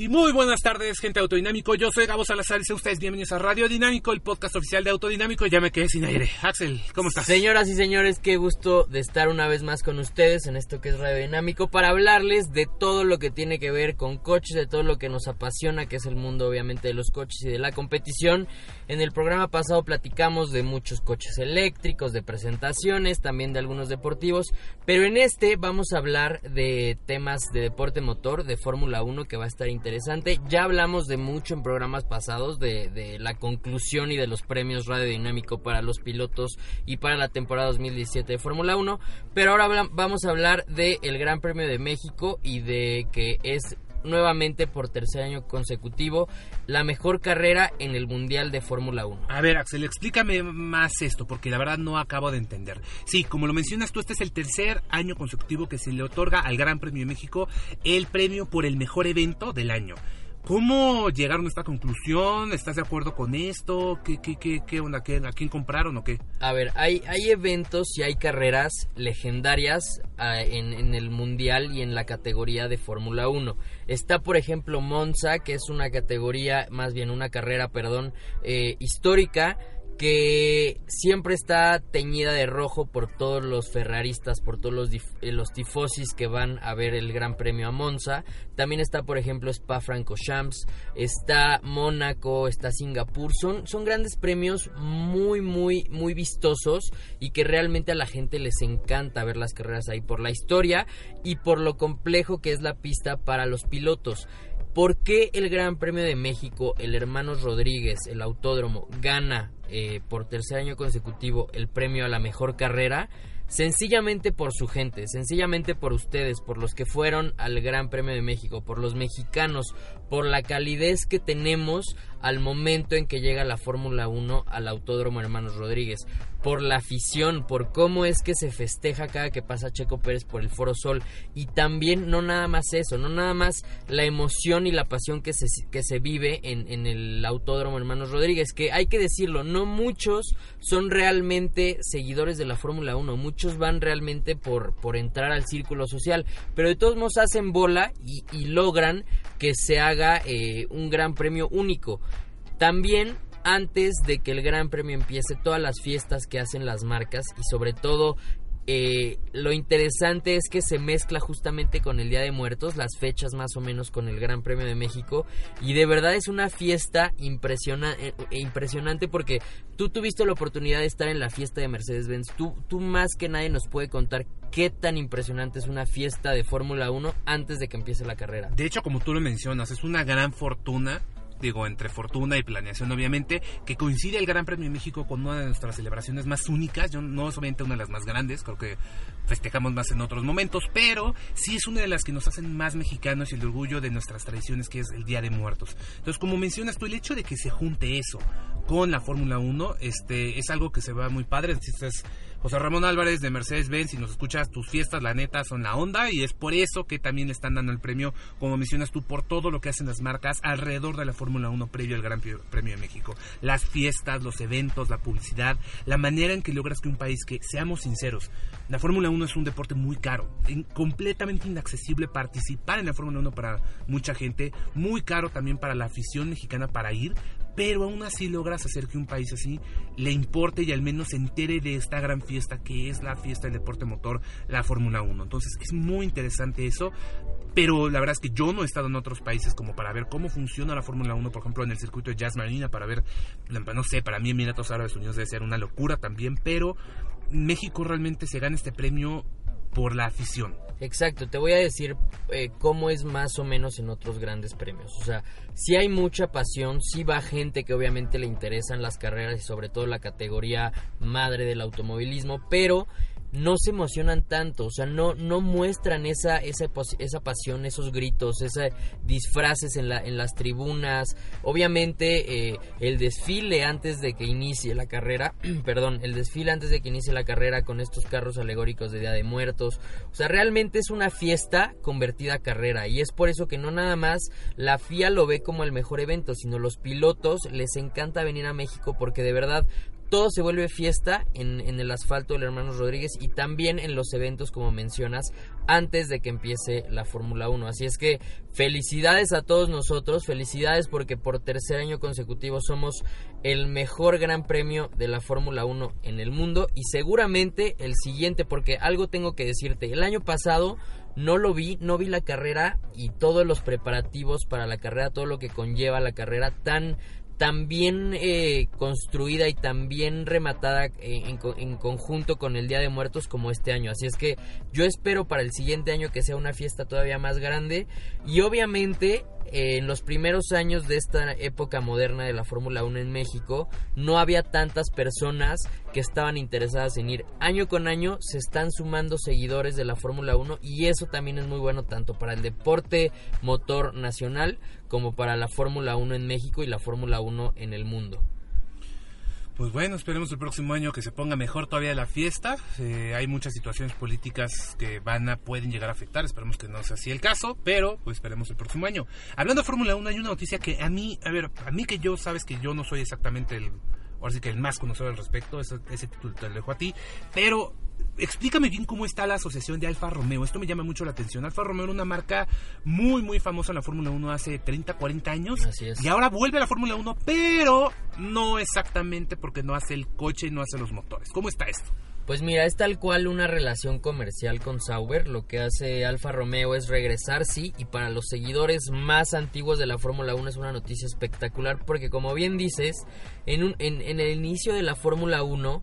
Y muy buenas tardes, gente autodinámico. Yo soy Gabo Salazar y sean ustedes bienvenidos a Radio Dinámico, el podcast oficial de Autodinámico. Ya me quedé sin aire. Axel, ¿cómo estás? Señoras y señores, qué gusto de estar una vez más con ustedes en esto que es Radio Dinámico para hablarles de todo lo que tiene que ver con coches, de todo lo que nos apasiona, que es el mundo obviamente de los coches y de la competición. En el programa pasado platicamos de muchos coches eléctricos, de presentaciones, también de algunos deportivos, pero en este vamos a hablar de temas de deporte motor, de Fórmula 1 que va a estar interesante interesante. Ya hablamos de mucho en programas pasados de, la conclusión y de los premios Radio Dinámico para los pilotos y para la temporada 2017 de Fórmula 1. Pero ahora vamos a hablar del Gran Premio de México y de que es nuevamente por tercer año consecutivo la mejor carrera en el Mundial de Fórmula 1. A ver, Axel, explícame más esto, porque la verdad no acabo de entender. Sí, como lo mencionas tú, este es el tercer año consecutivo que se le otorga al Gran Premio de México el premio por el mejor evento del año. ¿Cómo llegaron a esta conclusión? ¿Estás de acuerdo con esto? ¿Qué, qué, qué, qué onda? ¿Qué, ¿A quién compraron o qué? A ver, hay, hay eventos y hay carreras legendarias ah, en, en, el Mundial y en la categoría de Fórmula 1. Está, por ejemplo, Monza, que es una categoría, más bien una carrera, perdón, eh, histórica que siempre está teñida de rojo por todos los ferraristas, por todos los, eh, los tifosis que van a ver el Gran Premio a Monza. También está, por ejemplo, Spa Francorchamps, está Mónaco, está Singapur. Son, son grandes premios muy, muy, muy vistosos y que realmente a la gente les encanta ver las carreras ahí por la historia y por lo complejo que es la pista para los pilotos. ¿Por qué el Gran Premio de México, el Hermanos Rodríguez, el Autódromo, gana eh, por tercer año consecutivo el premio a la mejor carrera, sencillamente por su gente, sencillamente por ustedes, por los que fueron al Gran Premio de México, por los mexicanos, por la calidez que tenemos al momento en que llega la Fórmula 1 al Autódromo Hermanos Rodríguez, por la afición, por cómo es que se festeja cada que pasa Checo Pérez por el Foro Sol. Y también no nada más eso, no nada más la emoción y la pasión que se, que se vive en, en el Autódromo Hermanos Rodríguez, que hay que decirlo, no muchos son realmente seguidores de la Fórmula 1, muchos van realmente por, por entrar al círculo social, pero de todos modos hacen bola y, y logran que se haga eh, un gran premio único. También antes de que el Gran Premio empiece, todas las fiestas que hacen las marcas y sobre todo eh, lo interesante es que se mezcla justamente con el Día de Muertos, las fechas más o menos con el Gran Premio de México y de verdad es una fiesta eh, impresionante porque tú tuviste la oportunidad de estar en la fiesta de Mercedes-Benz, tú, tú más que nadie nos puede contar qué tan impresionante es una fiesta de Fórmula 1 antes de que empiece la carrera. De hecho, como tú lo mencionas, es una gran fortuna digo, entre fortuna y planeación obviamente, que coincide el Gran Premio de México con una de nuestras celebraciones más únicas, yo no solamente una de las más grandes, creo que festejamos más en otros momentos, pero sí es una de las que nos hacen más mexicanos y el orgullo de nuestras tradiciones, que es el Día de Muertos. Entonces, como mencionas tú, el hecho de que se junte eso con la Fórmula 1, este, es algo que se va muy padre, es José Ramón Álvarez de Mercedes-Benz, si nos escuchas, tus fiestas, la neta, son la onda y es por eso que también están dando el premio, como mencionas tú, por todo lo que hacen las marcas alrededor de la Fórmula 1 previo al Gran Premio de México. Las fiestas, los eventos, la publicidad, la manera en que logras que un país que, seamos sinceros, la Fórmula 1 es un deporte muy caro, completamente inaccesible participar en la Fórmula 1 para mucha gente, muy caro también para la afición mexicana para ir, pero aún así logras hacer que un país así le importe y al menos se entere de esta gran fiesta que es la fiesta del deporte motor, la Fórmula 1. Entonces es muy interesante eso, pero la verdad es que yo no he estado en otros países como para ver cómo funciona la Fórmula 1, por ejemplo en el circuito de Jazz Marina, para ver, no sé, para mí Emiratos Árabes Unidos debe ser una locura también, pero México realmente se gana este premio por la afición. Exacto, te voy a decir eh, cómo es más o menos en otros grandes premios. O sea, si hay mucha pasión, si va gente que obviamente le interesan las carreras y sobre todo la categoría madre del automovilismo, pero no se emocionan tanto, o sea, no, no muestran esa, esa, esa pasión, esos gritos, esos disfraces en, la, en las tribunas. Obviamente, eh, el desfile antes de que inicie la carrera, perdón, el desfile antes de que inicie la carrera con estos carros alegóricos de Día de Muertos. O sea, realmente es una fiesta convertida a carrera y es por eso que no nada más la FIA lo ve como el mejor evento, sino los pilotos les encanta venir a México porque de verdad todo se vuelve fiesta en, el asfalto del hermano Rodríguez y también en los eventos, como mencionas, antes de que empiece la Fórmula 1. Así es que felicidades a todos nosotros, felicidades porque por tercer año consecutivo somos el mejor gran premio de la Fórmula 1 en el mundo y seguramente el siguiente, porque algo tengo que decirte, el año pasado no lo vi, no vi la carrera y todos los preparativos para la carrera, todo lo que conlleva la carrera tan tan bien eh, construida y tan bien rematada en, en, conjunto con el Día de Muertos como este año. Así es que yo espero para el siguiente año que sea una fiesta todavía más grande y obviamente en los primeros años de esta época moderna de la Fórmula 1 en México, no había tantas personas que estaban interesadas en ir. Año con año se están sumando seguidores de la Fórmula 1 y eso también es muy bueno tanto para el deporte motor nacional como para la Fórmula 1 en México y la Fórmula 1 en el mundo. Pues bueno, esperemos el próximo año que se ponga mejor todavía la fiesta. Eh, hay muchas situaciones políticas que van a pueden llegar a afectar. Esperemos que no sea así el caso, pero pues esperemos el próximo año. Hablando de Fórmula 1, hay una noticia que a mí, a ver, a mí que yo sabes que yo no soy exactamente el, ahora sí que el más conocedor al respecto, ese título te lo dejo a ti, pero explícame bien cómo está la asociación de Alfa Romeo. Esto me llama mucho la atención. Alfa Romeo era una marca muy, muy famosa en la Fórmula 1 hace 30, 40 años. Así es. Y ahora vuelve a la Fórmula 1, pero no exactamente porque no hace el coche y no hace los motores. ¿Cómo está esto? Pues mira, es tal cual una relación comercial con Sauber. Lo que hace Alfa Romeo es regresar, sí, y para los seguidores más antiguos de la Fórmula 1 es una noticia espectacular porque como bien dices, en, un, en, en el inicio de la Fórmula 1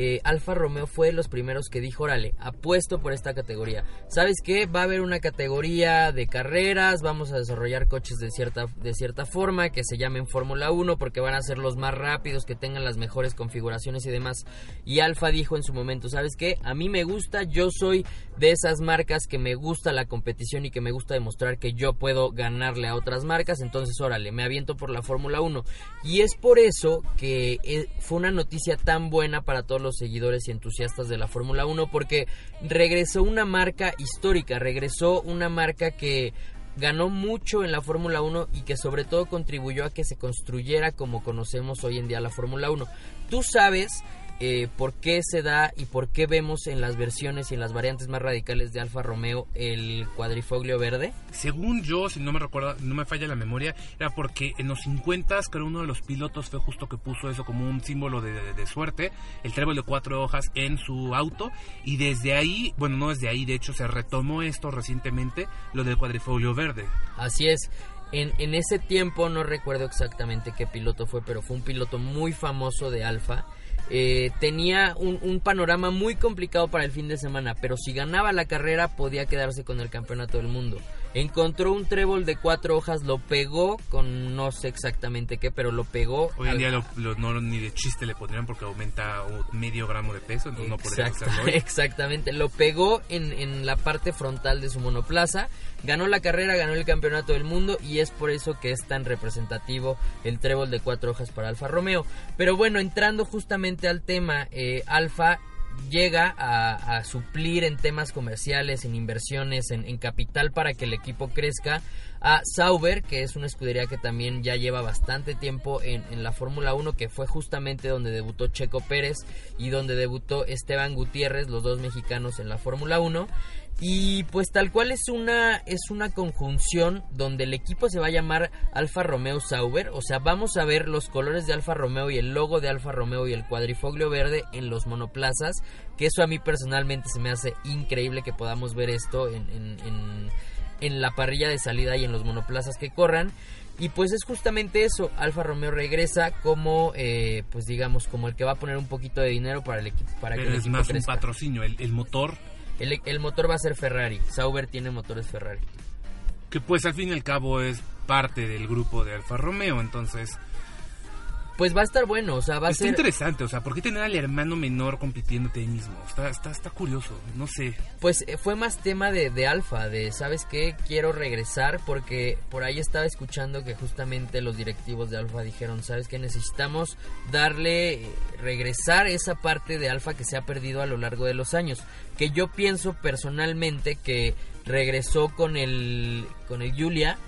eh, Alfa Romeo fue los primeros que dijo, órale, apuesto por esta categoría. ¿Sabes qué? Va a haber una categoría de carreras, vamos a desarrollar coches de cierta, de cierta forma, que se llamen Fórmula 1, porque van a ser los más rápidos, que tengan las mejores configuraciones y demás. Y Alfa dijo en su momento, ¿sabes qué? A mí me gusta, yo soy de esas marcas que me gusta la competición y que me gusta demostrar que yo puedo ganarle a otras marcas, entonces órale, me aviento por la Fórmula 1. Y es por eso que eh, fue una noticia tan buena para todos los seguidores y entusiastas de la Fórmula 1 porque regresó una marca histórica, regresó una marca que ganó mucho en la Fórmula 1 y que sobre todo contribuyó a que se construyera como conocemos hoy en día la Fórmula 1. Tú sabes eh, por qué se da y por qué vemos en las versiones y en las variantes más radicales de Alfa Romeo el cuadrifoglio verde? Según yo, si no me recuerdo, no me falla la memoria, era porque en los 50 creo uno de los pilotos fue justo que puso eso como un símbolo de, de suerte, el trébol de cuatro hojas en su auto y desde ahí, bueno, no desde ahí, de hecho se retomó esto recientemente, lo del cuadrifoglio verde. Así es. En, en, ese tiempo no recuerdo exactamente qué piloto fue, pero fue un piloto muy famoso de Alfa eh, tenía un, un, panorama muy complicado para el fin de semana, pero si ganaba la carrera podía quedarse con el campeonato del mundo. Encontró un trébol de cuatro hojas, lo pegó con no sé exactamente qué, pero lo pegó. Hoy en día lo, lo, no, ni de chiste le pondrían porque aumenta medio gramo de peso, entonces Exacto, no podría hoy. Exactamente, lo pegó en, en la parte frontal de su monoplaza, ganó la carrera, ganó el campeonato del mundo y es por eso que es tan representativo el trébol de cuatro hojas para Alfa Romeo. Pero bueno, entrando justamente al tema, eh, Alfa llega a, suplir en temas comerciales, en inversiones, en, en, capital para que el equipo crezca a Sauber, que es una escudería que también ya lleva bastante tiempo en, en la Fórmula 1, que fue justamente donde debutó Checo Pérez y donde debutó Esteban Gutiérrez, los dos mexicanos en la Fórmula 1. Y pues tal cual es una es una conjunción donde el equipo se va a llamar Alfa Romeo Sauber, o sea, vamos a ver los colores de Alfa Romeo y el logo de Alfa Romeo y el cuadrifoglio verde en los monoplazas, que eso a mí personalmente se me hace increíble que podamos ver esto en, en, en la parrilla de salida y en los monoplazas que corran. Y pues es justamente eso, Alfa Romeo regresa como, eh, pues digamos, como el que va a poner un poquito de dinero para el equipo. Para Pero que el es más crezca. un patrocinio, el, el motor, El, motor va a ser Ferrari, Sauber tiene motores Ferrari. que pues al fin y al cabo es parte del grupo de Alfa Romeo, entonces Pues va a estar bueno, o sea, va a está ser... interesante, o sea, ¿por qué tener al hermano menor compitiéndote ahí mismo? Está, está, está curioso, no sé. Pues eh, fue más tema de, de Alfa, de, ¿sabes qué? Quiero regresar porque por ahí estaba escuchando que justamente los directivos de Alfa dijeron, ¿sabes qué? Necesitamos darle, eh, regresar esa parte de Alfa que se ha perdido a lo largo de los años. Que yo pienso personalmente que regresó con el, con el Julia,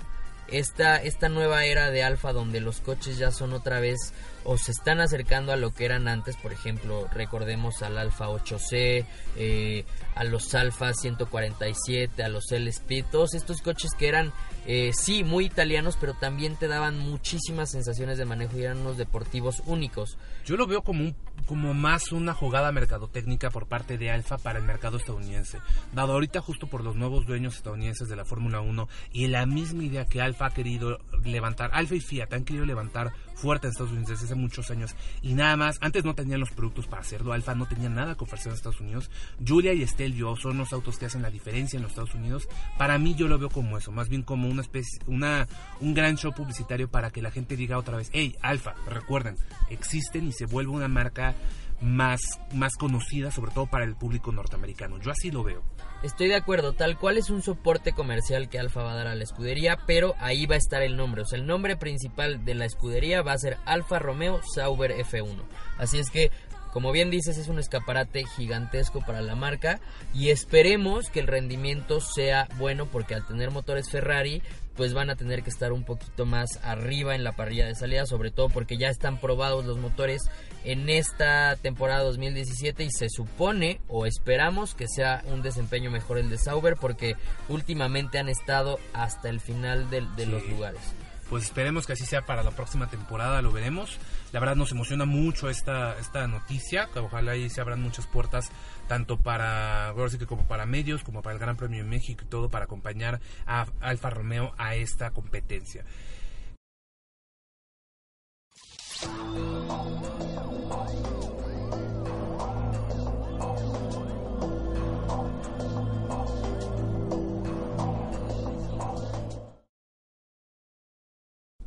esta, esta nueva era de Alfa donde los coches ya son otra vez o se están acercando a lo que eran antes, por ejemplo, recordemos al Alfa 8C, eh, a los Alfa 147, a los L-Speed, todos estos coches que eran, eh, sí, muy italianos, pero también te daban muchísimas sensaciones de manejo y eran unos deportivos únicos. Yo lo veo como un, como más una jugada mercadotécnica por parte de Alfa para el mercado estadounidense. Dado ahorita justo por los nuevos dueños estadounidenses de la Fórmula 1 y la misma idea que Alfa ha querido levantar, Alfa y Fiat han querido levantar fuerte en Estados Unidos desde hace muchos años y nada más, antes no tenían los productos para hacerlo, Alfa no tenía nada que ofrecer en Estados Unidos. Julia y Stelvio son los autos que hacen la diferencia en los Estados Unidos. Para mí yo lo veo como eso, más bien como una especie, una, un gran show publicitario para que la gente diga otra vez, hey, Alfa, recuerden, existen y se vuelve una marca más, más conocida, sobre todo para el público norteamericano. Yo así lo veo. Estoy de acuerdo, tal cual es un soporte comercial que Alfa va a dar a la escudería, pero ahí va a estar el nombre. O sea, el nombre principal de la escudería va a ser Alfa Romeo Sauber F1. Así es que, como bien dices, es un escaparate gigantesco para la marca y esperemos que el rendimiento sea bueno porque al tener motores Ferrari, pues van a tener que estar un poquito más arriba en la parrilla de salida, sobre todo porque ya están probados los motores en esta temporada 2017 y se supone o esperamos que sea un desempeño mejor el de Sauber porque últimamente han estado hasta el final de, de Sí. los lugares. Pues esperemos que así sea para la próxima temporada, lo veremos. La verdad nos emociona mucho esta, esta noticia, que ojalá ahí se abran muchas puertas, tanto para, como para medios, como para el Gran Premio de México y todo, para acompañar a Alfa Romeo a esta competencia.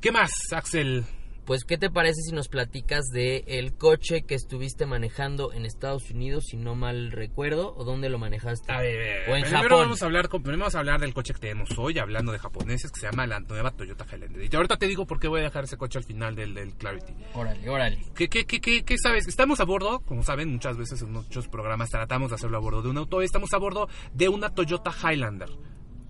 ¿Qué más, Axel? Pues, ¿qué te parece si nos platicas de el coche que estuviste manejando en Estados Unidos, si no mal recuerdo, o dónde lo manejaste? A ver, O en primero Japón. vamos a hablar primero vamos a hablar del coche que tenemos hoy, hablando de japoneses, que se llama la nueva Toyota Highlander. Y ahorita te digo por qué voy a dejar ese coche al final del, del Clarity. Órale, órale. ¿Qué, qué, qué, qué, qué sabes? Estamos a bordo, como saben, muchas veces en muchos programas tratamos de hacerlo a bordo de un auto. Estamos a bordo de una Toyota Highlander.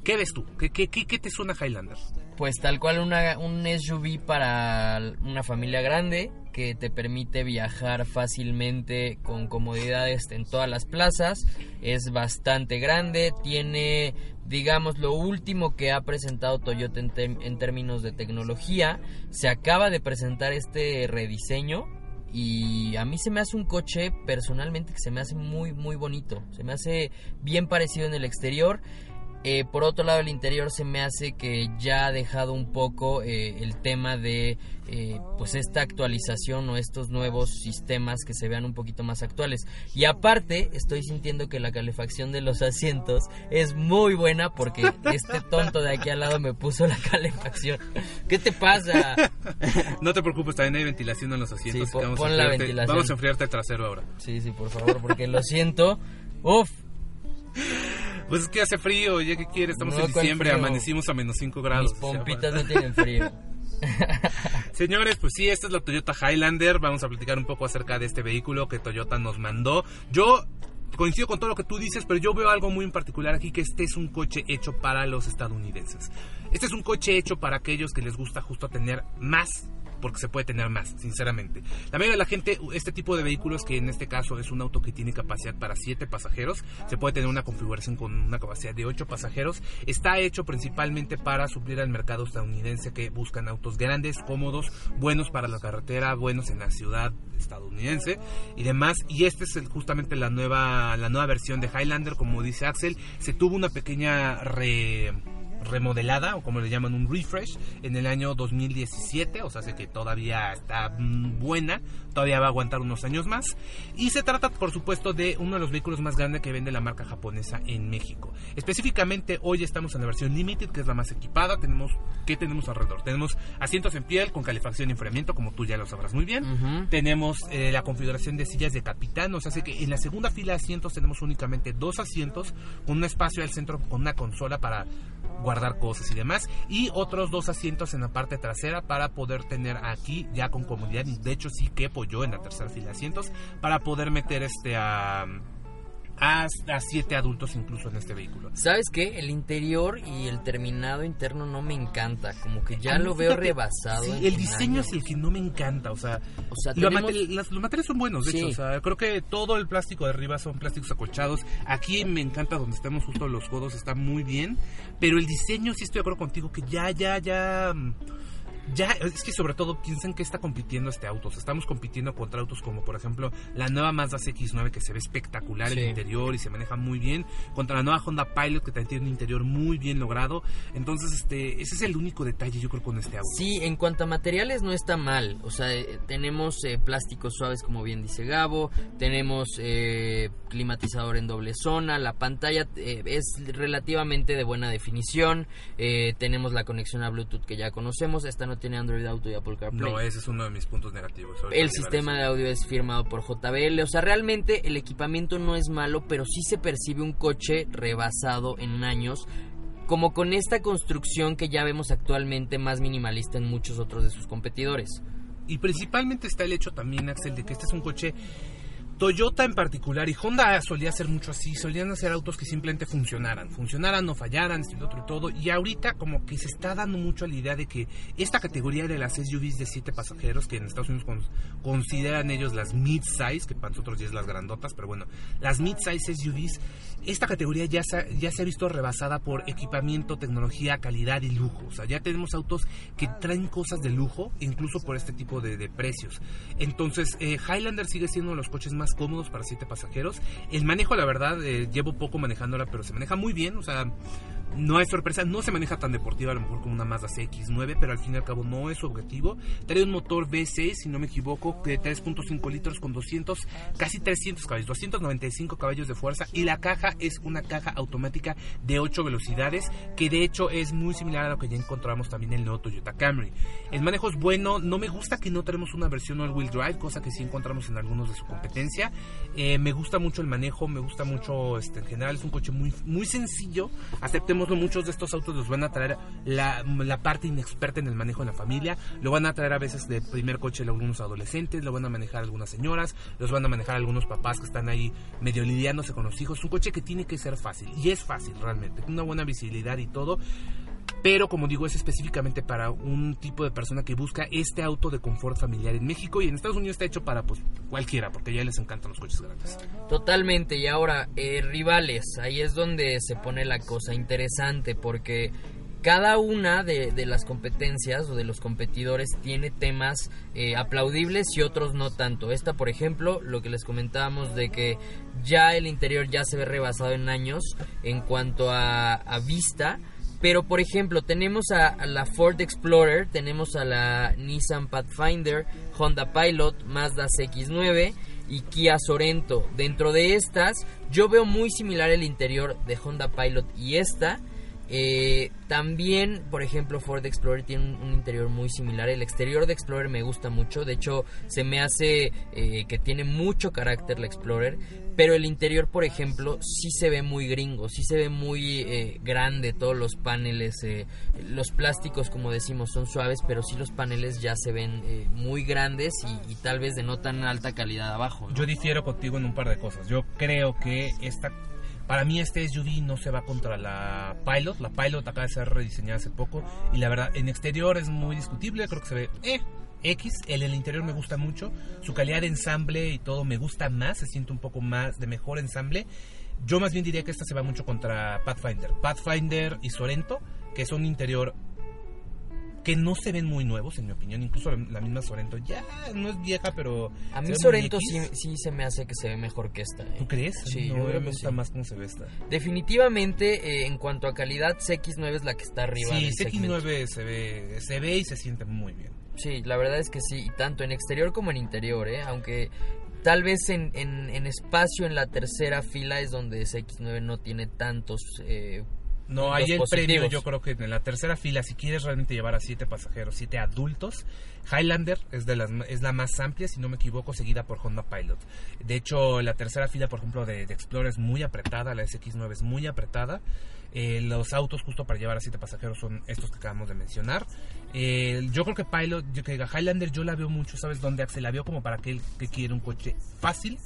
¿Qué ves tú? ¿Qué, qué, qué, qué te suena Highlander? Pues tal cual un SUV para una familia grande que te permite viajar fácilmente con comodidades en todas las plazas. Es bastante grande, tiene digamos lo último que ha presentado Toyota en, en términos de tecnología. Se acaba de presentar este rediseño y a mí se me hace un coche personalmente que se me hace muy muy bonito. Se me hace bien parecido en el exterior. Eh, por otro lado, el interior se me hace que ya ha dejado un poco eh, el tema de eh, pues esta actualización o estos nuevos sistemas que se vean un poquito más actuales. Y aparte, estoy sintiendo que la calefacción de los asientos es muy buena porque este tonto de aquí al lado me puso la calefacción. ¿Qué te pasa? No te preocupes, también hay ventilación en los asientos. Sí, pon- a la ventilación. vamos a enfriarte el trasero ahora. Sí, sí, por favor, porque lo siento. Uf, Pues es que hace frío, ¿ya qué quieres? Estamos No, en ¿cuál diciembre, amanecimos a menos 5 grados. mis o sea, pompitas no tienen frío. Señores, pues sí, esta es la Toyota Highlander. Vamos a platicar un poco acerca de este vehículo que Toyota nos mandó. Yo coincido con todo lo que tú dices, pero yo veo algo muy en particular aquí, que este es un coche hecho para los estadounidenses. Este es un coche hecho para aquellos que les gusta justo tener más porque se puede tener más, sinceramente. La mayoría de la gente, este tipo de vehículos, que en este caso es un auto que tiene capacidad para 7 pasajeros, se puede tener una configuración con una capacidad de 8 pasajeros, está hecho principalmente para suplir al mercado estadounidense que buscan autos grandes, cómodos, buenos para la carretera, buenos en la ciudad estadounidense y demás. Y esta es justamente la nueva, la nueva versión de Highlander, como dice Axel, se tuvo una pequeña re remodelada o como le llaman un refresh en el año 2017, o sea, sé que todavía está mm, buena, todavía va a aguantar unos años más y se trata por supuesto de uno de los vehículos más grandes que vende la marca japonesa en México. Específicamente hoy estamos en la versión Limited, que es la más equipada, tenemos ¿qué tenemos alrededor? Tenemos asientos en piel con calefacción y enfriamiento, como tú ya lo sabrás muy bien. Tenemos eh, la configuración de sillas de capitán, o sea, sé que en la segunda fila de asientos tenemos únicamente dos asientos con un espacio al centro con una consola para guardar cosas y demás. Y otros dos asientos en la parte trasera para poder tener aquí ya con comodidad. De hecho sí quepo yo en la tercera fila de asientos para poder meter este a a, siete adultos incluso en este vehículo. ¿Sabes qué? El interior y el terminado interno no me encanta, como que ya lo veo rebasado. Sí, el diseño es el que no me encanta, o sea, los, materiales son buenos, de hecho, o sea, creo que todo el plástico de arriba son plásticos acolchados. Aquí me encanta donde estamos justo los codos, está muy bien, pero el diseño sí estoy de acuerdo contigo que ya, ya, ya ya es que sobre todo piensen que está compitiendo este auto. estamos compitiendo contra autos como por ejemplo la nueva Mazda CX-9 que se ve espectacular en el interior y se maneja muy bien, contra la nueva Honda Pilot que también tiene un interior muy bien logrado. Entonces, este ese es el único detalle yo creo con este auto. Sí, en cuanto a materiales no está mal. O sea, eh, tenemos eh, plásticos suaves como bien dice Gabo, tenemos eh, climatizador en doble zona, la pantalla es relativamente de buena definición, tenemos la conexión a Bluetooth que ya conocemos, esta tiene Android Auto y Apple CarPlay. No, ese es uno de mis puntos negativos. El sistema de audio es firmado por JBL. O sea, realmente el equipamiento no es malo, pero sí se percibe un coche rebasado en años. Como con esta construcción que ya vemos actualmente más minimalista en muchos otros de sus competidores. Y principalmente está el hecho también, Axel, de que este es un coche Toyota en particular y Honda solía hacer mucho así, solían hacer autos que simplemente funcionaran, funcionaran, no fallaran, estilo otro y todo. Y ahorita como que se está dando mucho la idea de que esta categoría de las SUVs de 7 pasajeros, que en Estados Unidos consideran ellos las mid-size, que para nosotros ya es las grandotas, pero bueno, las mid-size SUVs, esta categoría ya se, ya se ha visto rebasada por equipamiento, tecnología, calidad y lujo. O sea, ya tenemos autos que traen cosas de lujo, incluso por este tipo de, precios. Entonces, eh, Highlander sigue siendo uno de los coches más cómodos para siete pasajeros. El manejo, la verdad, eh, llevo poco manejándola, pero se maneja muy bien. O sea, no hay sorpresa, no se maneja tan deportiva a lo mejor como una Mazda CX-9, pero al fin y al cabo no es su objetivo. Trae un motor V6, si no me equivoco, de 3.5 litros con 200, casi 300 caballos, 295 caballos de fuerza y la caja es una caja automática de 8 velocidades, que de hecho es muy similar a lo que ya encontramos también en el nuevo Toyota Camry. El manejo es bueno, no me gusta que no tenemos una versión all-wheel drive, cosa que sí encontramos en algunos de su competencia. Eh, me gusta mucho el manejo, me gusta mucho, este, en general es un coche muy, muy sencillo, aceptemos muchos de estos autos los van a traer la, parte inexperta en el manejo de la familia, lo van a traer a veces de primer coche algunos adolescentes, lo van a manejar algunas señoras, los van a manejar algunos papás que están ahí medio lidiándose con los hijos. Un coche que tiene que ser fácil, y es fácil realmente, una buena visibilidad y todo pero como digo es específicamente para un tipo de persona que busca este auto de confort familiar en México y en Estados Unidos está hecho para pues cualquiera porque ya les encantan los coches grandes. Totalmente y ahora eh, rivales, ahí es donde se pone la cosa interesante porque cada una de, las competencias o de los competidores tiene temas eh, aplaudibles y otros no tanto. Esta, por ejemplo, lo que les comentábamos de que ya el interior ya se ve rebasado en años en cuanto a, a vista pero, por ejemplo, tenemos a, la Ford Explorer, tenemos a la Nissan Pathfinder, Honda Pilot, Mazda CX-9 y Kia Sorento. Dentro de estas, yo veo muy similar el interior de Honda Pilot y esta. Eh, también, por ejemplo, Ford Explorer tiene un, interior muy similar. El exterior de Explorer me gusta mucho. De hecho, se me hace eh, que tiene mucho carácter la Explorer. Pero el interior, por ejemplo, sí se ve muy gringo, sí se ve muy eh, grande todos los paneles. eh, los plásticos, como decimos, son suaves, pero sí los paneles ya se ven eh, muy grandes y, tal vez de no tan alta calidad abajo. Yo difiero contigo en un par de cosas. Yo creo que esta, para mí este SUV no se va contra la Pilot. La Pilot acaba de ser rediseñada hace poco y la verdad en exterior es muy discutible. Creo que se ve eh, X. El, el interior me gusta mucho. Su calidad de ensamble y todo me gusta más. Se siente un poco más de mejor ensamble. Yo más bien diría que esta se va mucho contra Pathfinder. Pathfinder y Sorento, que son interior que no se ven muy nuevos, en mi opinión. Incluso la, misma Sorento ya no es vieja, pero. A mí Sorento sí, sí se me hace que se ve mejor que esta. ¿eh? ¿Tú crees? Sí, no, yo creo me gusta sí. más cómo se ve esta. Definitivamente, eh, en cuanto a calidad, CX9 es la que está arriba. Sí, del segmento. CX9 se ve, se ve y se siente muy bien. Sí, la verdad es que sí, y tanto en exterior como en interior, ¿eh? aunque tal vez en, en, en espacio en la tercera fila es donde CX9 no tiene tantos... eh, No, ahí el premio yo creo que en la tercera fila, si quieres realmente llevar a siete pasajeros, siete adultos, Highlander es, de las, es la más amplia, si no me equivoco, seguida por Honda Pilot. De hecho, la tercera fila, por ejemplo, de, de Explorer es muy apretada, la SX9 es muy apretada. Eh, los autos justo para llevar a siete pasajeros son estos que acabamos de mencionar. Eh, yo creo que Pilot, yo que Highlander, yo la veo mucho, ¿sabes dónde, Axel? La veo como para aquel que quiere un coche fácil,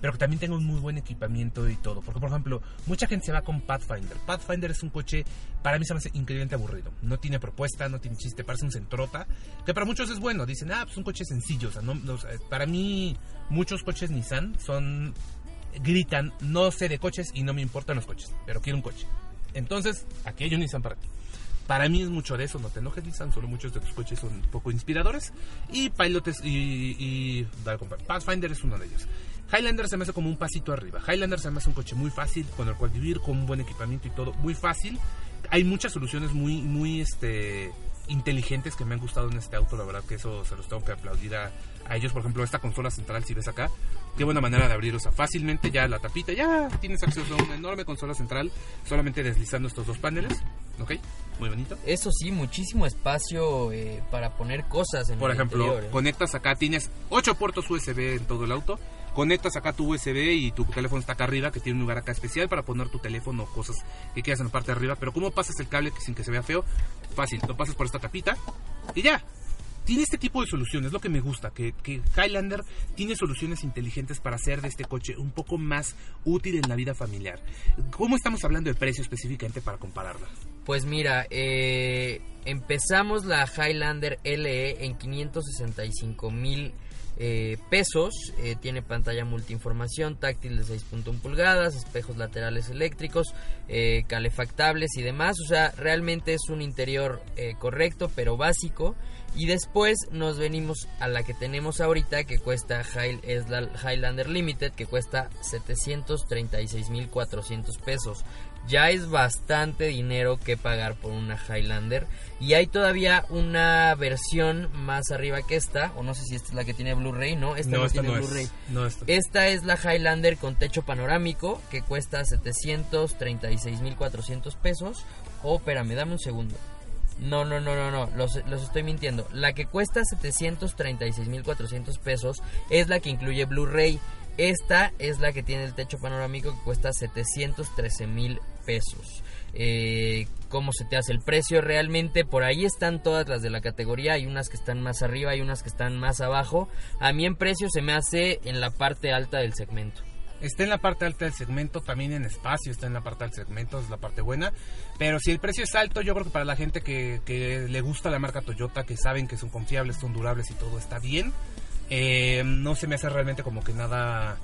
pero que también tenga un muy buen equipamiento y todo. Porque, por ejemplo, mucha gente se va con Pathfinder. Pathfinder es un coche, para mí se me hace increíblemente aburrido. No tiene propuesta, no tiene chiste, parece un centrota. Que para muchos es bueno. Dicen, ah, pues un coche sencillo. No, para mí, muchos coches Nissan son. gritan, no sé de coches y no me importan los coches, pero quiero un coche. Entonces, aquí hay un Nissan para ti. Para mí es mucho de eso, no te enojes Nissan, solo muchos de tus coches son un poco inspiradores. Y Pilot es, y, y Pathfinder es uno de ellos. Highlander se me hace como un pasito arriba. Highlander se me hace un coche muy fácil, con el cual vivir, con un buen equipamiento y todo, muy fácil. Hay muchas soluciones muy, muy, este, inteligentes que me han gustado en este auto, la verdad que eso se los tengo que aplaudir a, a ellos. Por ejemplo, esta consola central, si ves acá, qué buena manera de abrir, o sea, fácilmente ya la tapita, ya tienes acceso a una enorme consola central, solamente deslizando estos dos paneles, ¿ok? Muy bonito. eso sí, muchísimo espacio eh, para poner cosas en Por el ejemplo, interior, ¿eh? conectas acá, tienes 8 puertos USB en todo el auto. Conectas acá tu USB y tu teléfono está acá arriba, que tiene un lugar acá especial para poner tu teléfono o cosas que quieras en la parte de arriba. Pero ¿cómo pasas el cable sin que se vea feo? Fácil, lo pasas por esta tapita y ya. Tiene este tipo de soluciones, es lo que me gusta, que, que Highlander tiene soluciones inteligentes para hacer de este coche un poco más útil en la vida familiar. ¿Cómo estamos hablando de precio específicamente para compararla? Pues mira, eh, empezamos la Highlander LE en 565 mil eh, pesos. Eh, tiene pantalla multiinformación, táctil de 6.1 pulgadas, espejos laterales eléctricos, eh, calefactables y demás. O sea, realmente es un interior correcto, pero básico. Y después nos venimos a la que tenemos ahorita, que cuesta es la Highlander Limited, que cuesta 736.400 pesos. Ya es bastante dinero que pagar por una Highlander. Y hay todavía una versión más arriba que esta, o no sé si esta es la que tiene Blu-ray, ¿no? Esta no, esta tiene no Blu-ray. es. No, esta. Esta es la Highlander con techo panorámico que cuesta 736.400 pesos. Oh, espérame, dame un segundo. No, no, no, no, no, los, los estoy mintiendo. La que cuesta 736.400 pesos es la que incluye Blu-ray. Esta es la que tiene el techo panorámico que cuesta 713.000 pesos. Eh, ¿Cómo se te hace el precio? Realmente por ahí están todas las de la categoría. Hay unas que están más arriba, hay unas que están más abajo. A mí en precio se me hace en la parte alta del segmento. Está en la parte alta del segmento, también en espacio está en la parte del segmento, es la parte buena. Pero si el precio es alto, yo creo que para la gente que le gusta la marca Toyota, que saben que son confiables, son durables y todo está bien, eh, no se me hace realmente como que nada...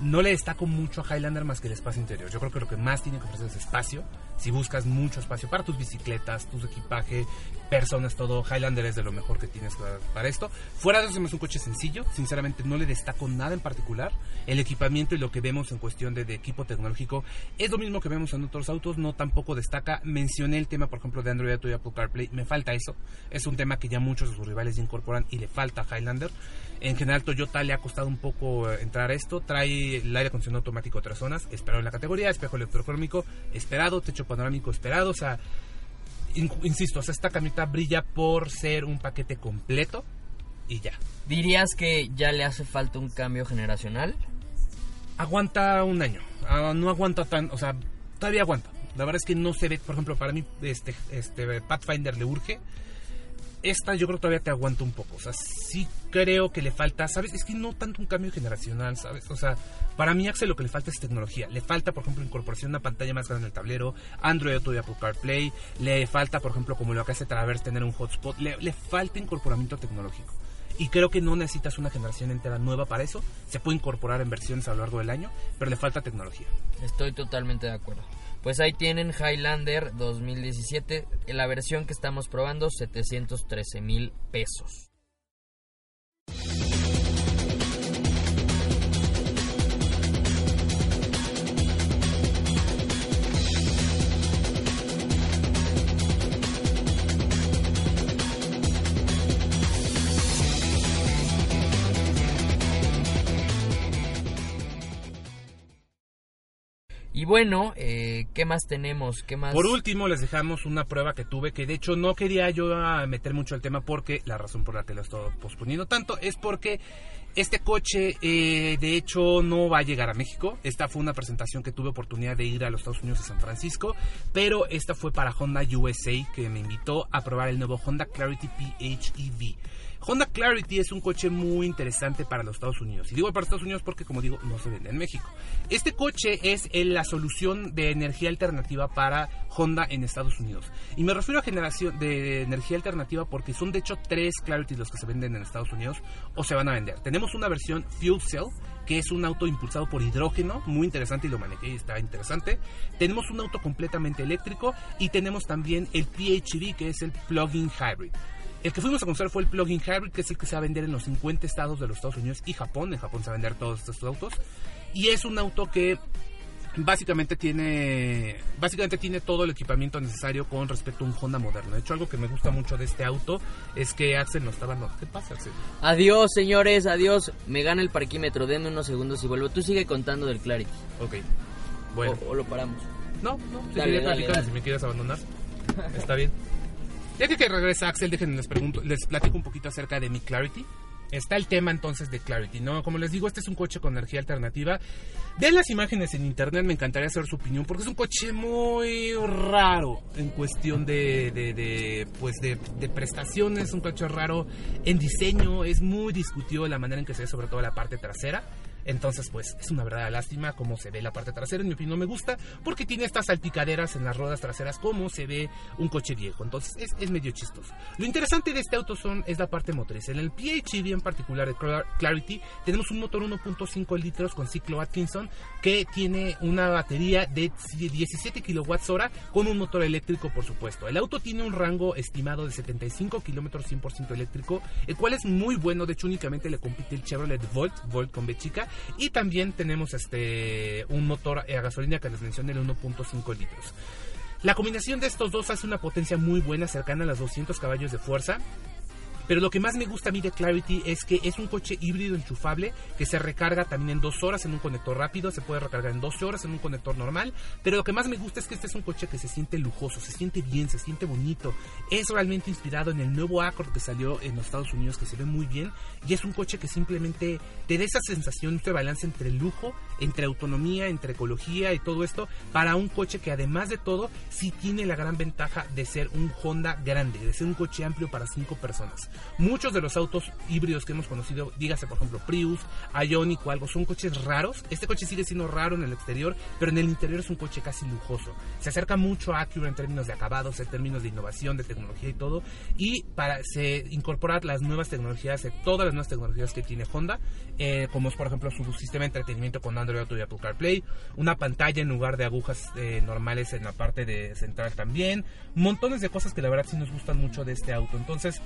No le destaco mucho a Highlander más que el espacio interior. Yo creo que lo que más tiene que ofrecer es espacio. Si buscas mucho espacio para tus bicicletas, tus equipaje, personas, todo, Highlander es de lo mejor que tienes para, esto. Fuera de eso, hace un coche sencillo. Sinceramente, no le destaco nada en particular. El equipamiento y lo que vemos en cuestión de, equipo tecnológico es lo mismo que vemos en otros autos. No tampoco destaca. Mencioné el tema, por ejemplo, de Android Auto y Apple CarPlay. Me falta eso. Es un tema que ya muchos de sus rivales incorporan y le falta a Highlander. En general Toyota le ha costado un poco eh, entrar a esto. Trae el aire acondicionado automático tres zonas, esperado en la categoría, espejo electrocrómico esperado, techo panorámico esperado, o sea, in- insisto, o sea, esta camioneta brilla por ser un paquete completo y ya. ¿Dirías que ya le hace falta un cambio generacional? Aguanta un año, Ah, no aguanta tan, o sea, todavía aguanta. La verdad es que no se ve, por ejemplo, para mí este, este Pathfinder le urge. Esta yo creo que todavía te aguanta un poco. O sea, sí creo que le falta, ¿sabes? Es que no tanto un cambio generacional, ¿sabes? O sea, para mí Axel lo que le falta es tecnología. Le falta, por ejemplo, incorporación de una pantalla más grande en el tablero, Android Auto y Apple CarPlay. Le falta, por ejemplo, como lo que hace Traverse, tener un hotspot. Le, le falta incorporamiento tecnológico. Y creo que no necesitas una generación entera nueva para eso. Se puede incorporar en versiones a lo largo del año, pero le falta tecnología. Estoy totalmente de acuerdo. Pues ahí tienen Highlander 2017, en la versión que estamos probando, 713 mil pesos. Y bueno, eh, ¿qué más tenemos? ¿Qué más? Por último, les dejamos una prueba que tuve, que de hecho no quería yo a meter mucho el tema porque la razón por la que lo estoy posponiendo tanto es porque este coche eh, de hecho no va a llegar a México. Esta fue una presentación que tuve oportunidad de ir a los Estados Unidos a San Francisco, pero esta fue para Honda USA que me invitó a probar el nuevo Honda Clarity PHEV. Honda Clarity es un coche muy interesante para los Estados Unidos. Y digo para Estados Unidos porque, como digo, no se vende en México. Este coche es el- la solución de energía alternativa para Honda en Estados Unidos. Y me refiero a generación de energía alternativa porque son de hecho tres Clarity los que se venden en Estados Unidos o se van a vender. Tenemos una versión Fuel Cell, que es un auto impulsado por hidrógeno, muy interesante y lo manejé está interesante. Tenemos un auto completamente eléctrico y tenemos también el PHEV, que es el Plug-in Hybrid. El que fuimos a conocer fue el plug-in hybrid, que es el que se va a vender en los 50 estados de los Estados Unidos y Japón. En Japón se va a vender todos estos autos. Y es un auto que básicamente tiene básicamente tiene todo el equipamiento necesario con respecto a un Honda moderno. De hecho, algo que me gusta mucho de este auto es que Axel no estaba... No, ¿Qué pasa, Axel? Adiós, señores, adiós. Me gana el parquímetro, denme unos segundos y vuelvo. Tú sigue contando del Clarity. Ok. Bueno. O, o lo paramos. No, no, Dale, dale, dale. si me quieres abandonar. Está bien. Ya que, regresa Axel, déjenme les les platico un poquito acerca de mi Clarity. Está el tema entonces de Clarity, ¿no? Como les digo, este es un coche con energía alternativa. Vean las imágenes en internet, me encantaría saber su opinión, porque es un coche muy raro en cuestión de, de, de, pues de, de prestaciones, un coche raro en diseño, es muy discutido la manera en que se ve sobre todo la parte trasera. Entonces, pues es una verdadera lástima cómo se ve la parte trasera. En mi opinión, no me gusta porque tiene estas salpicaderas en las ruedas traseras, como se ve un coche viejo. Entonces, es, medio chistoso. Lo interesante de este auto son, es la parte motriz. En el PHEV en particular de Clar- Clarity, tenemos un motor 1.5 litros con ciclo Atkinson que tiene una batería de 17 kilowatts hora con un motor eléctrico, por supuesto. El auto tiene un rango estimado de 75 kilómetros 100% eléctrico, el cual es muy bueno. De hecho, únicamente le compite el Chevrolet Volt, Volt con B chica. Y también tenemos este un motor a gasolina que les mencioné, el 1.5 litros. La combinación de estos dos hace una potencia muy buena, cercana a los 200 caballos de fuerza. Pero lo que más me gusta a mí de Clarity es que es un coche híbrido enchufable que se recarga también en dos horas en un conector rápido, se puede recargar en 12 horas en un conector normal. Pero lo que más me gusta es que este es un coche que se siente lujoso, se siente bien, se siente bonito. Es realmente inspirado en el nuevo Accord que salió en los Estados Unidos, que se ve muy bien. Y es un coche que simplemente te da esa sensación, este balance entre lujo, entre autonomía, entre ecología y todo esto, para un coche que además de todo, sí tiene la gran ventaja de ser un Honda grande, de ser un coche amplio para cinco personas. Muchos de los autos híbridos que hemos conocido, dígase por ejemplo Prius, Ioniq o algo, son coches raros. Este coche sigue siendo raro en el exterior, pero en el interior es un coche casi lujoso. Se acerca mucho a Acura en términos de acabados, en términos de innovación, de tecnología y todo. Y para se incorporar las nuevas tecnologías, eh, todas las nuevas tecnologías que tiene Honda, eh, como es por ejemplo su sistema de entretenimiento con Android Auto y Apple CarPlay, una pantalla en lugar de agujas eh, normales en la parte de central también, montones de cosas que la verdad sí nos gustan mucho de este auto. Entonces,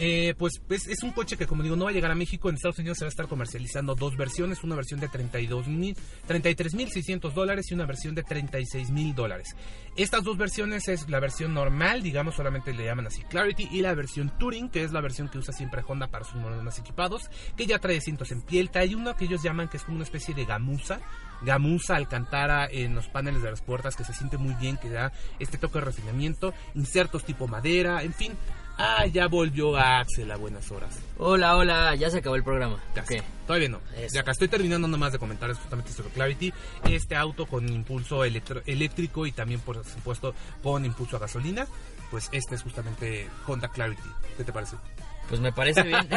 Eh, pues, es un coche que, como digo, no va a llegar a México. En Estados Unidos se va a estar comercializando dos versiones: una versión de 32 mil, 33.600 dólares y una versión de 36 mil dólares. Estas dos versiones es la versión normal, digamos, solamente le llaman así Clarity, y la versión Touring, que es la versión que usa siempre Honda para sus modelos más equipados, que ya trae asientos en piel. Hay uno que ellos llaman que es como una especie de gamuza gamuza alcantara en los paneles de las puertas que se siente muy bien, que da este toque de refinamiento, insertos tipo madera, en fin, Ah, ya volvió Axel a buenas horas. Hola, hola, ya se acabó el programa. ¿Qué? Todavía no. Ya acá estoy terminando nomás de comentar justamente sobre Clarity. Este auto con impulso eléctrico y también, por supuesto, con impulso a gasolina. Pues este es justamente Honda Clarity. ¿Qué te parece? Pues me parece bien.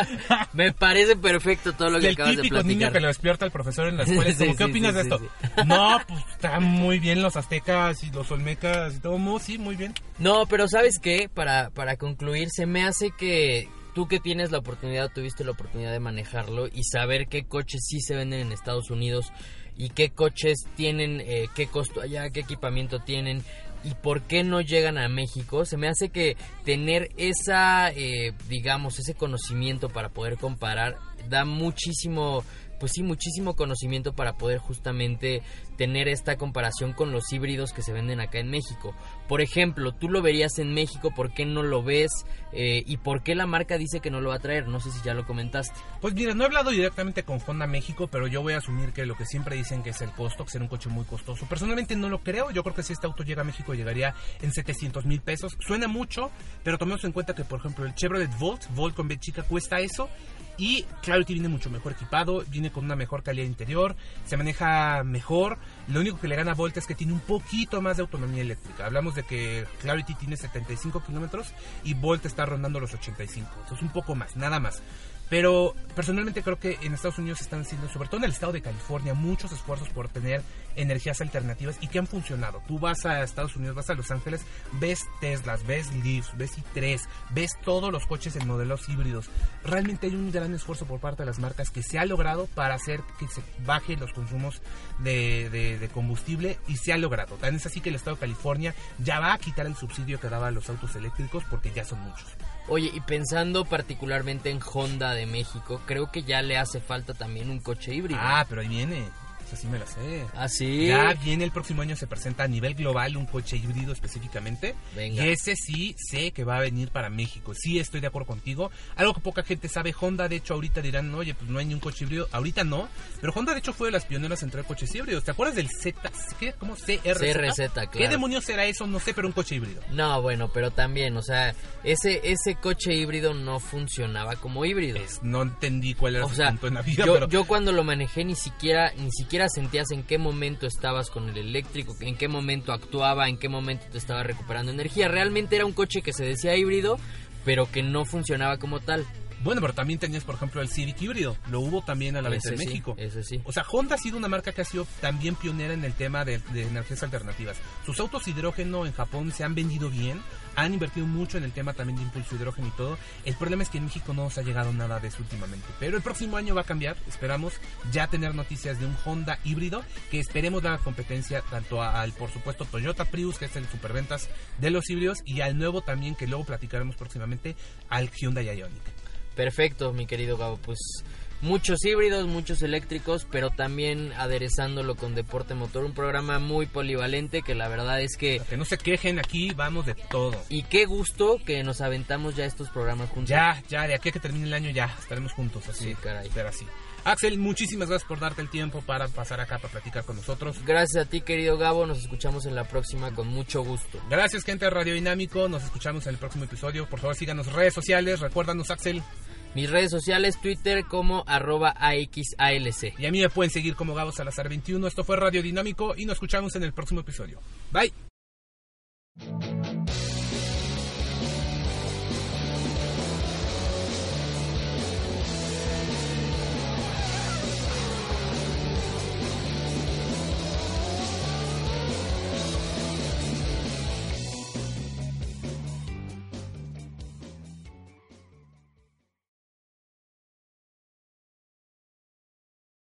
me parece perfecto todo lo que acabas de platicar. niño que lo despierta el profesor en la escuela. ¿Qué opinas de esto? No, pues están muy bien los aztecas y los olmecas y todo. Sí, muy bien. No, pero ¿sabes qué? Para, para concluir, se me hace que tú que tienes la oportunidad, tuviste la oportunidad de manejarlo y saber qué coches sí se venden en Estados Unidos y qué coches tienen, eh, qué costo allá, qué equipamiento tienen y por qué no llegan a México, se me hace que tener esa, eh, digamos, ese conocimiento para poder comparar da muchísimo pues sí, muchísimo conocimiento para poder justamente tener esta comparación con los híbridos que se venden acá en México. Por ejemplo, tú lo verías en México, ¿por qué no lo ves? Eh, ¿Y por qué la marca dice que no lo va a traer? No sé si ya lo comentaste. Pues mira, no he hablado directamente con Honda México, pero yo voy a asumir que lo que siempre dicen que es el costo, que será un coche muy costoso. Personalmente no lo creo, yo creo que si este auto llega a México llegaría en 700 mil pesos. Suena mucho, pero tomemos en cuenta que, por ejemplo, el Chevrolet Volt, Volt con B chica, cuesta eso y Clarity viene mucho mejor equipado, viene con una mejor calidad interior, se maneja mejor. Lo único que le gana a Volt es que tiene un poquito más de autonomía eléctrica. Hablamos de que Clarity tiene 75 kilómetros y Volt está rondando los 85. Entonces un poco más, nada más. Pero personalmente creo que en Estados Unidos están haciendo, sobre todo en el estado de California, muchos esfuerzos por tener energías alternativas y que han funcionado. Tú vas a Estados Unidos, vas a Los Ángeles, ves Teslas, ves Leafs, ves i3, ves todos los coches en modelos híbridos. Realmente hay un gran esfuerzo por parte de las marcas que se ha logrado para hacer que se bajen los consumos de, de combustible y se ha logrado. Tan es así que el estado de California ya va a quitar el subsidio que daba a los autos eléctricos porque ya son muchos. Oye, y pensando particularmente en Honda de México, creo que ya le hace falta también un coche híbrido. Ah, pero ahí viene así me la sé. ¿Ah, sí? Ya viene el próximo año, se presenta a nivel global un coche híbrido específicamente. Venga. Y ese sí sé que va a venir para México. Sí estoy de acuerdo contigo. Algo que poca gente sabe, Honda de hecho ahorita dirán, oye, pues no hay ni un coche híbrido. Ahorita no. Pero Honda de hecho fue de las pioneras en traer coches híbridos. ¿Te acuerdas del Z? ¿Qué? ¿Cómo? CRZ. CRZ, claro. ¿Qué demonios será eso? No sé, pero un coche híbrido. No, bueno, pero también, o sea, ese, ese coche híbrido no funcionaba como híbrido. no entendí cuál era o su sea, punto en la vida. Yo, pero... yo cuando lo manejé ni siquiera, ni siquiera sentías en qué momento estabas con el eléctrico, en qué momento actuaba, en qué momento te estaba recuperando energía. Realmente era un coche que se decía híbrido, pero que no funcionaba como tal. Bueno, pero también tenías, por ejemplo, el Civic híbrido. Lo hubo también a la vez en México. Ese sí. O sea, Honda ha sido una marca que ha sido también pionera en el tema de, de, energías alternativas. Sus autos hidrógeno en Japón se han vendido bien. Han invertido mucho en el tema también de impulso hidrógeno y todo. El problema es que en México no nos ha llegado nada de eso últimamente. Pero el próximo año va a cambiar. Esperamos ya tener noticias de un Honda híbrido que esperemos dar competencia tanto al, por supuesto, Toyota Prius, que es el superventas de los híbridos, y al nuevo también, que luego platicaremos próximamente, al Hyundai Ioniq. Perfecto, mi querido Gabo. Pues muchos híbridos, muchos eléctricos, pero también aderezándolo con deporte motor. Un programa muy polivalente que la verdad es que... Que no se quejen, aquí vamos de todo. Y qué gusto que nos aventamos ya estos programas juntos. Ya, ya, de aquí a que termine el año ya estaremos juntos. Así, sí, caray. Pero así. Axel, muchísimas gracias por darte el tiempo para pasar acá para platicar con nosotros. Gracias a ti, querido Gabo. Nos escuchamos en la próxima con mucho gusto. Gracias, gente de Radio Dinámico. Nos escuchamos en el próximo episodio. Por favor, síganos redes sociales. Recuérdanos, Axel. Mis redes sociales, Twitter como arroba AXALC. Y a mí me pueden seguir como Gabo Salazar 21. Esto fue Radio Dinámico y nos escuchamos en el próximo episodio. Bye.